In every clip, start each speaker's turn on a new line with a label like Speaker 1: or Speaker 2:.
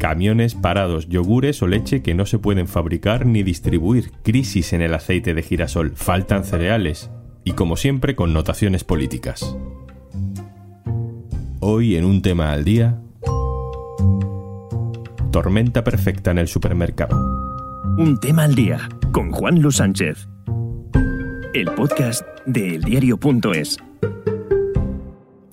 Speaker 1: camiones parados, yogures o leche que no se pueden fabricar ni distribuir, crisis en el aceite de girasol, faltan cereales y como siempre connotaciones políticas. Hoy en un tema al día, tormenta perfecta en el supermercado.
Speaker 2: Un tema al día con Juan Luis Sánchez. El podcast de eldiario.es.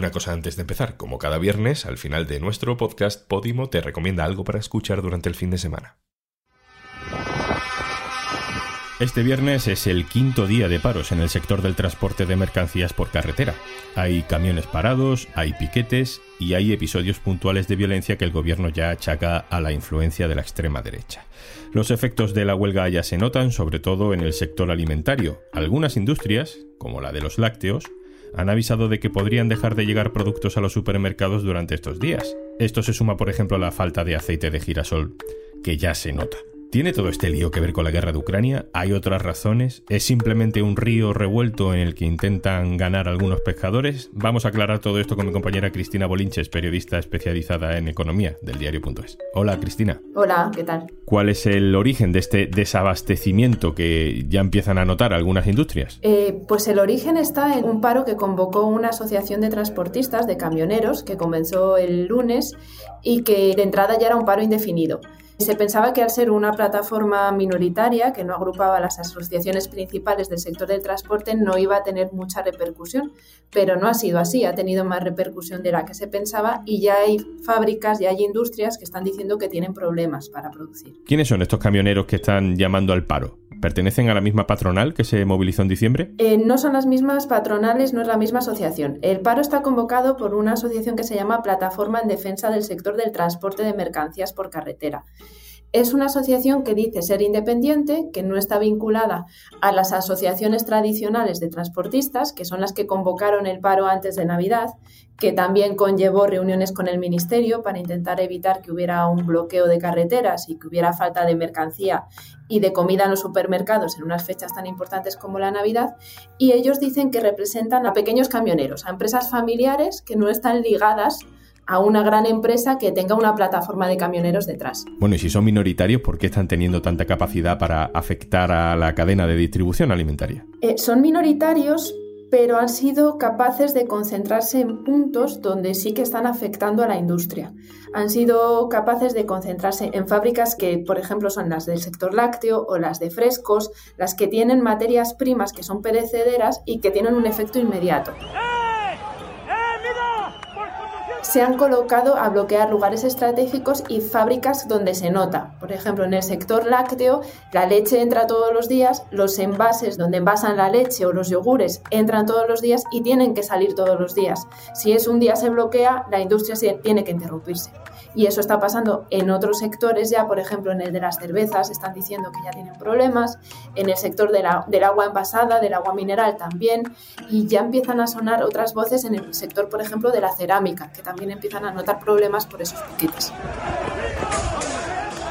Speaker 1: Una cosa antes de empezar, como cada viernes, al final de nuestro podcast, Podimo te recomienda algo para escuchar durante el fin de semana. Este viernes es el quinto día de paros en el sector del transporte de mercancías por carretera. Hay camiones parados, hay piquetes y hay episodios puntuales de violencia que el gobierno ya achaca a la influencia de la extrema derecha. Los efectos de la huelga ya se notan, sobre todo en el sector alimentario. Algunas industrias, como la de los lácteos, han avisado de que podrían dejar de llegar productos a los supermercados durante estos días. Esto se suma, por ejemplo, a la falta de aceite de girasol, que ya se nota. ¿Tiene todo este lío que ver con la guerra de Ucrania? ¿Hay otras razones? ¿Es simplemente un río revuelto en el que intentan ganar algunos pescadores? Vamos a aclarar todo esto con mi compañera Cristina Bolinches, periodista especializada en economía del diario.es. Hola Cristina.
Speaker 3: Hola, ¿qué tal?
Speaker 1: ¿Cuál es el origen de este desabastecimiento que ya empiezan a notar algunas industrias?
Speaker 3: Eh, pues el origen está en un paro que convocó una asociación de transportistas, de camioneros, que comenzó el lunes y que de entrada ya era un paro indefinido. Se pensaba que al ser una plataforma minoritaria que no agrupaba las asociaciones principales del sector del transporte no iba a tener mucha repercusión, pero no ha sido así, ha tenido más repercusión de la que se pensaba y ya hay fábricas, y hay industrias que están diciendo que tienen problemas para producir.
Speaker 1: ¿Quiénes son estos camioneros que están llamando al paro? ¿Pertenecen a la misma patronal que se movilizó en diciembre?
Speaker 3: Eh, no son las mismas patronales, no es la misma asociación. El paro está convocado por una asociación que se llama Plataforma en Defensa del Sector del Transporte de Mercancías por Carretera. Es una asociación que dice ser independiente, que no está vinculada a las asociaciones tradicionales de transportistas, que son las que convocaron el paro antes de Navidad, que también conllevó reuniones con el Ministerio para intentar evitar que hubiera un bloqueo de carreteras y que hubiera falta de mercancía y de comida en los supermercados en unas fechas tan importantes como la Navidad. Y ellos dicen que representan a pequeños camioneros, a empresas familiares que no están ligadas a una gran empresa que tenga una plataforma de camioneros detrás.
Speaker 1: Bueno, y si son minoritarios, ¿por qué están teniendo tanta capacidad para afectar a la cadena de distribución alimentaria?
Speaker 3: Eh, son minoritarios, pero han sido capaces de concentrarse en puntos donde sí que están afectando a la industria. Han sido capaces de concentrarse en fábricas que, por ejemplo, son las del sector lácteo o las de frescos, las que tienen materias primas que son perecederas y que tienen un efecto inmediato se han colocado a bloquear lugares estratégicos y fábricas donde se nota. Por ejemplo, en el sector lácteo, la leche entra todos los días, los envases donde envasan la leche o los yogures entran todos los días y tienen que salir todos los días. Si es un día se bloquea, la industria tiene que interrumpirse. Y eso está pasando en otros sectores ya, por ejemplo, en el de las cervezas, están diciendo que ya tienen problemas, en el sector del agua envasada, del agua mineral también, y ya empiezan a sonar otras voces en el sector, por ejemplo, de la cerámica, que también empiezan a notar problemas por esos piquetes.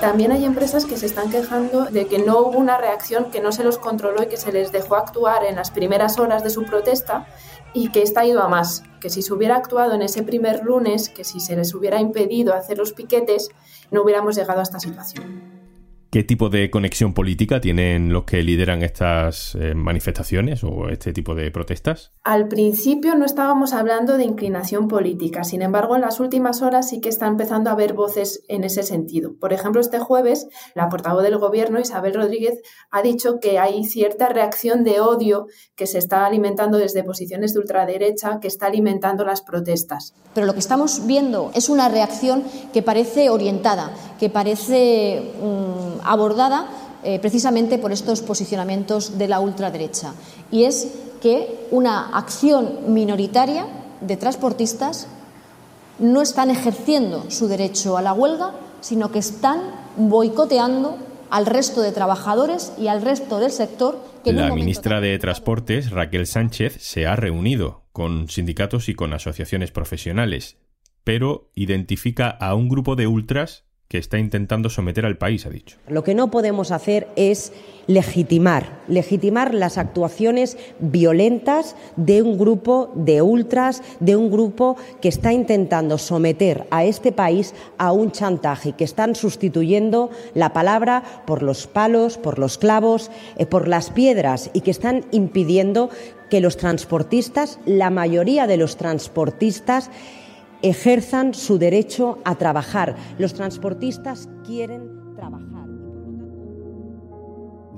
Speaker 3: También hay empresas que se están quejando de que no hubo una reacción, que no se los controló y que se les dejó actuar en las primeras horas de su protesta y que está ido a más, que si se hubiera actuado en ese primer lunes, que si se les hubiera impedido hacer los piquetes, no hubiéramos llegado a esta situación.
Speaker 1: ¿Qué tipo de conexión política tienen los que lideran estas eh, manifestaciones o este tipo de protestas?
Speaker 3: Al principio no estábamos hablando de inclinación política, sin embargo en las últimas horas sí que está empezando a haber voces en ese sentido. Por ejemplo, este jueves la portavoz del gobierno, Isabel Rodríguez, ha dicho que hay cierta reacción de odio que se está alimentando desde posiciones de ultraderecha, que está alimentando las protestas.
Speaker 4: Pero lo que estamos viendo es una reacción que parece orientada, que parece... Mm, abordada eh, precisamente por estos posicionamientos de la ultraderecha. Y es que una acción minoritaria de transportistas no están ejerciendo su derecho a la huelga, sino que están boicoteando al resto de trabajadores y al resto del sector.
Speaker 1: Que la ministra de Transportes, Raquel Sánchez, se ha reunido con sindicatos y con asociaciones profesionales, pero identifica a un grupo de ultras que está intentando someter al país, ha dicho.
Speaker 5: Lo que no podemos hacer es legitimar, legitimar las actuaciones violentas de un grupo de ultras, de un grupo que está intentando someter a este país a un chantaje, que están sustituyendo la palabra por los palos, por los clavos, eh, por las piedras y que están impidiendo que los transportistas, la mayoría de los transportistas, ejerzan su derecho a trabajar. Los transportistas quieren trabajar.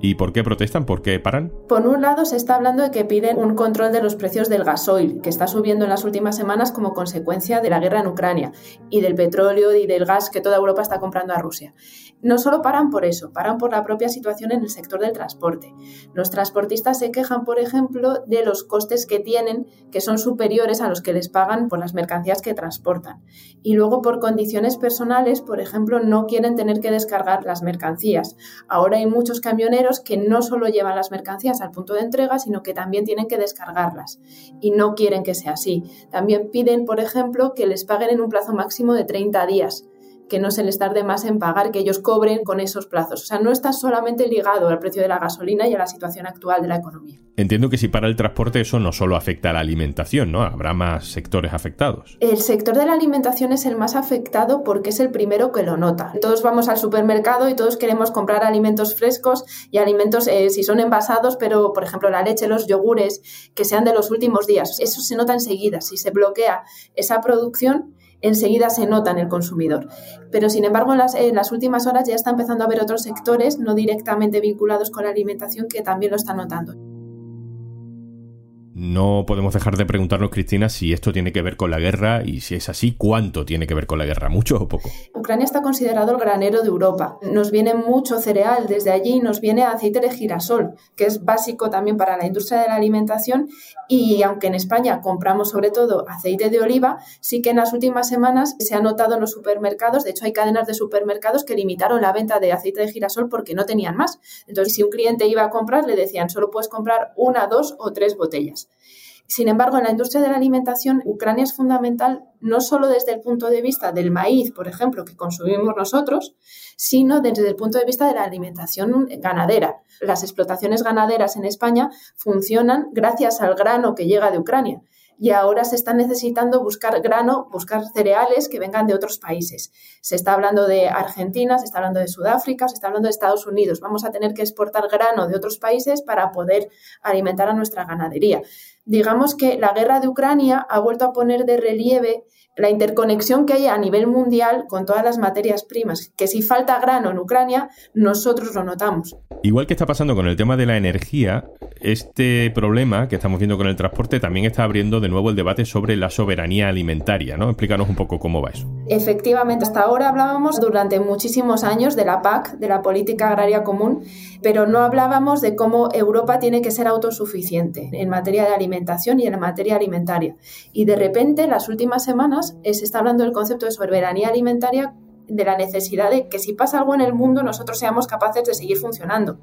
Speaker 1: ¿Y por qué protestan? ¿Por qué paran?
Speaker 3: Por un lado, se está hablando de que piden un control de los precios del gasoil, que está subiendo en las últimas semanas como consecuencia de la guerra en Ucrania y del petróleo y del gas que toda Europa está comprando a Rusia. No solo paran por eso, paran por la propia situación en el sector del transporte. Los transportistas se quejan, por ejemplo, de los costes que tienen, que son superiores a los que les pagan por las mercancías que transportan. Y luego, por condiciones personales, por ejemplo, no quieren tener que descargar las mercancías. Ahora hay muchos camioneros que no solo llevan las mercancías al punto de entrega, sino que también tienen que descargarlas y no quieren que sea así. También piden, por ejemplo, que les paguen en un plazo máximo de 30 días que no se les tarde más en pagar, que ellos cobren con esos plazos. O sea, no está solamente ligado al precio de la gasolina y a la situación actual de la economía.
Speaker 1: Entiendo que si para el transporte eso no solo afecta a la alimentación, ¿no? Habrá más sectores afectados.
Speaker 3: El sector de la alimentación es el más afectado porque es el primero que lo nota. Todos vamos al supermercado y todos queremos comprar alimentos frescos y alimentos, eh, si son envasados, pero por ejemplo la leche, los yogures, que sean de los últimos días. Eso se nota enseguida. Si se bloquea esa producción, enseguida se nota en el consumidor. Pero sin embargo, en las, en las, últimas horas ya está empezando a haber otros sectores no directamente vinculados con la alimentación que también lo están notando.
Speaker 1: No podemos dejar de preguntarnos, Cristina, si esto tiene que ver con la guerra y si es así, ¿cuánto tiene que ver con la guerra? ¿Mucho o poco?
Speaker 3: Ucrania está considerado el granero de Europa. Nos viene mucho cereal desde allí, nos viene aceite de girasol, que es básico también para la industria de la alimentación. Y aunque en España compramos sobre todo aceite de oliva, sí que en las últimas semanas se ha notado en los supermercados, de hecho hay cadenas de supermercados que limitaron la venta de aceite de girasol porque no tenían más. Entonces, si un cliente iba a comprar, le decían, solo puedes comprar una, dos o tres botellas. Sin embargo, en la industria de la alimentación, Ucrania es fundamental no solo desde el punto de vista del maíz, por ejemplo, que consumimos nosotros, sino desde el punto de vista de la alimentación ganadera. Las explotaciones ganaderas en España funcionan gracias al grano que llega de Ucrania y ahora se está necesitando buscar grano, buscar cereales que vengan de otros países. Se está hablando de Argentina, se está hablando de Sudáfrica, se está hablando de Estados Unidos. Vamos a tener que exportar grano de otros países para poder alimentar a nuestra ganadería. Digamos que la guerra de Ucrania ha vuelto a poner de relieve la interconexión que hay a nivel mundial con todas las materias primas, que si falta grano en Ucrania, nosotros lo notamos.
Speaker 1: Igual que está pasando con el tema de la energía, este problema que estamos viendo con el transporte también está abriendo de nuevo el debate sobre la soberanía alimentaria, ¿no? Explícanos un poco cómo va eso.
Speaker 3: Efectivamente, hasta ahora hablábamos durante muchísimos años de la PAC, de la Política Agraria Común, pero no hablábamos de cómo Europa tiene que ser autosuficiente en materia de alimentación y en materia alimentaria. Y de repente, las últimas semanas, eh, se está hablando del concepto de soberanía alimentaria de la necesidad de que si pasa algo en el mundo nosotros seamos capaces de seguir funcionando.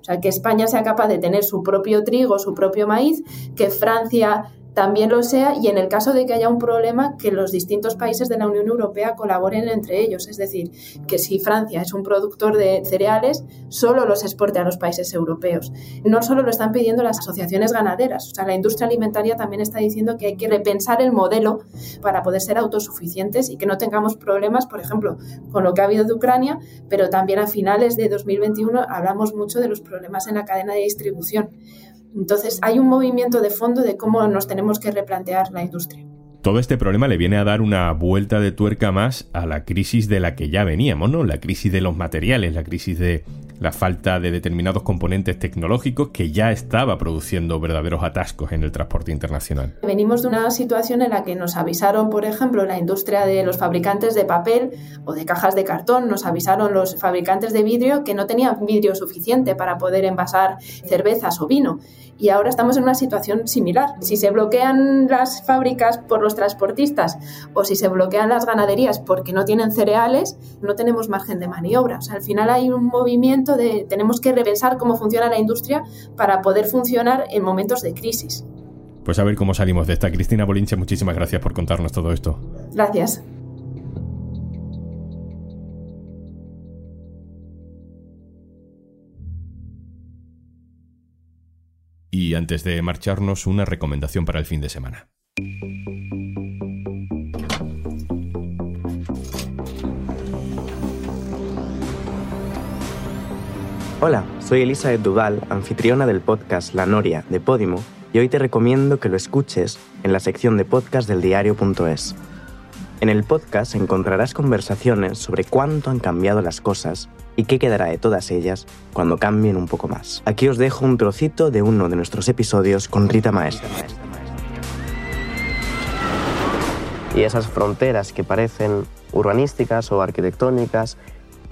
Speaker 3: O sea, que España sea capaz de tener su propio trigo, su propio maíz, que Francia también lo sea y en el caso de que haya un problema que los distintos países de la Unión Europea colaboren entre ellos. Es decir, que si Francia es un productor de cereales, solo los exporte a los países europeos. No solo lo están pidiendo las asociaciones ganaderas, o sea, la industria alimentaria también está diciendo que hay que repensar el modelo para poder ser autosuficientes y que no tengamos problemas, por ejemplo, con lo que ha habido de Ucrania, pero también a finales de 2021 hablamos mucho de los problemas en la cadena de distribución. Entonces, hay un movimiento de fondo de cómo nos tenemos que replantear la industria.
Speaker 1: Todo este problema le viene a dar una vuelta de tuerca más a la crisis de la que ya veníamos, ¿no? La crisis de los materiales, la crisis de la falta de determinados componentes tecnológicos que ya estaba produciendo verdaderos atascos en el transporte internacional.
Speaker 3: Venimos de una situación en la que nos avisaron, por ejemplo, la industria de los fabricantes de papel o de cajas de cartón, nos avisaron los fabricantes de vidrio que no tenían vidrio suficiente para poder envasar cervezas o vino. Y ahora estamos en una situación similar. Si se bloquean las fábricas por los transportistas o si se bloquean las ganaderías porque no tienen cereales, no tenemos margen de maniobra. O sea, al final hay un movimiento de tenemos que repensar cómo funciona la industria para poder funcionar en momentos de crisis.
Speaker 1: Pues a ver cómo salimos de esta. Cristina Bolinche, muchísimas gracias por contarnos todo esto.
Speaker 3: Gracias.
Speaker 1: Y antes de marcharnos, una recomendación para el fin de semana.
Speaker 6: Hola, soy Elisa Duval, anfitriona del podcast La Noria de Podimo, y hoy te recomiendo que lo escuches en la sección de podcast del diario.es. En el podcast encontrarás conversaciones sobre cuánto han cambiado las cosas y qué quedará de todas ellas cuando cambien un poco más. Aquí os dejo un trocito de uno de nuestros episodios con Rita Maestra. Y esas fronteras que parecen urbanísticas o arquitectónicas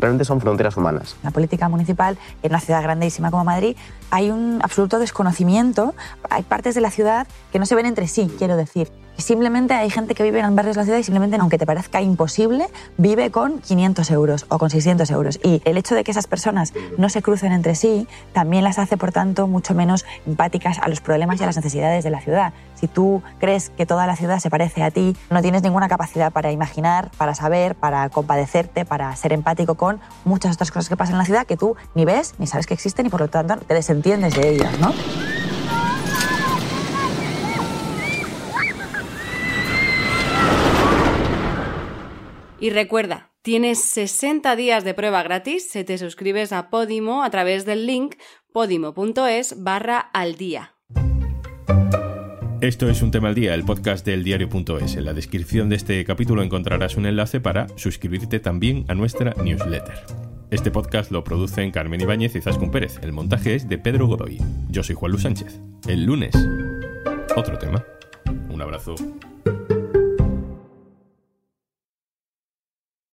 Speaker 6: realmente son fronteras humanas.
Speaker 7: La política municipal en una ciudad grandísima como Madrid hay un absoluto desconocimiento. Hay partes de la ciudad que no se ven entre sí, quiero decir. Simplemente hay gente que vive en barrios de la ciudad y simplemente, aunque te parezca imposible, vive con 500 euros o con 600 euros. Y el hecho de que esas personas no se crucen entre sí también las hace, por tanto, mucho menos empáticas a los problemas y a las necesidades de la ciudad. Si tú crees que toda la ciudad se parece a ti, no tienes ninguna capacidad para imaginar, para saber, para compadecerte, para ser empático con muchas otras cosas que pasan en la ciudad que tú ni ves, ni sabes que existen y por lo tanto te desentiendes de ellas, ¿no?
Speaker 8: Y recuerda, tienes 60 días de prueba gratis si te suscribes a Podimo a través del link podimo.es barra al día.
Speaker 1: Esto es Un Tema al Día, el podcast del diario.es. En la descripción de este capítulo encontrarás un enlace para suscribirte también a nuestra newsletter. Este podcast lo producen Carmen Ibáñez y Zascun Pérez. El montaje es de Pedro Godoy. Yo soy Juan Luis Sánchez. El lunes, otro tema. Un abrazo.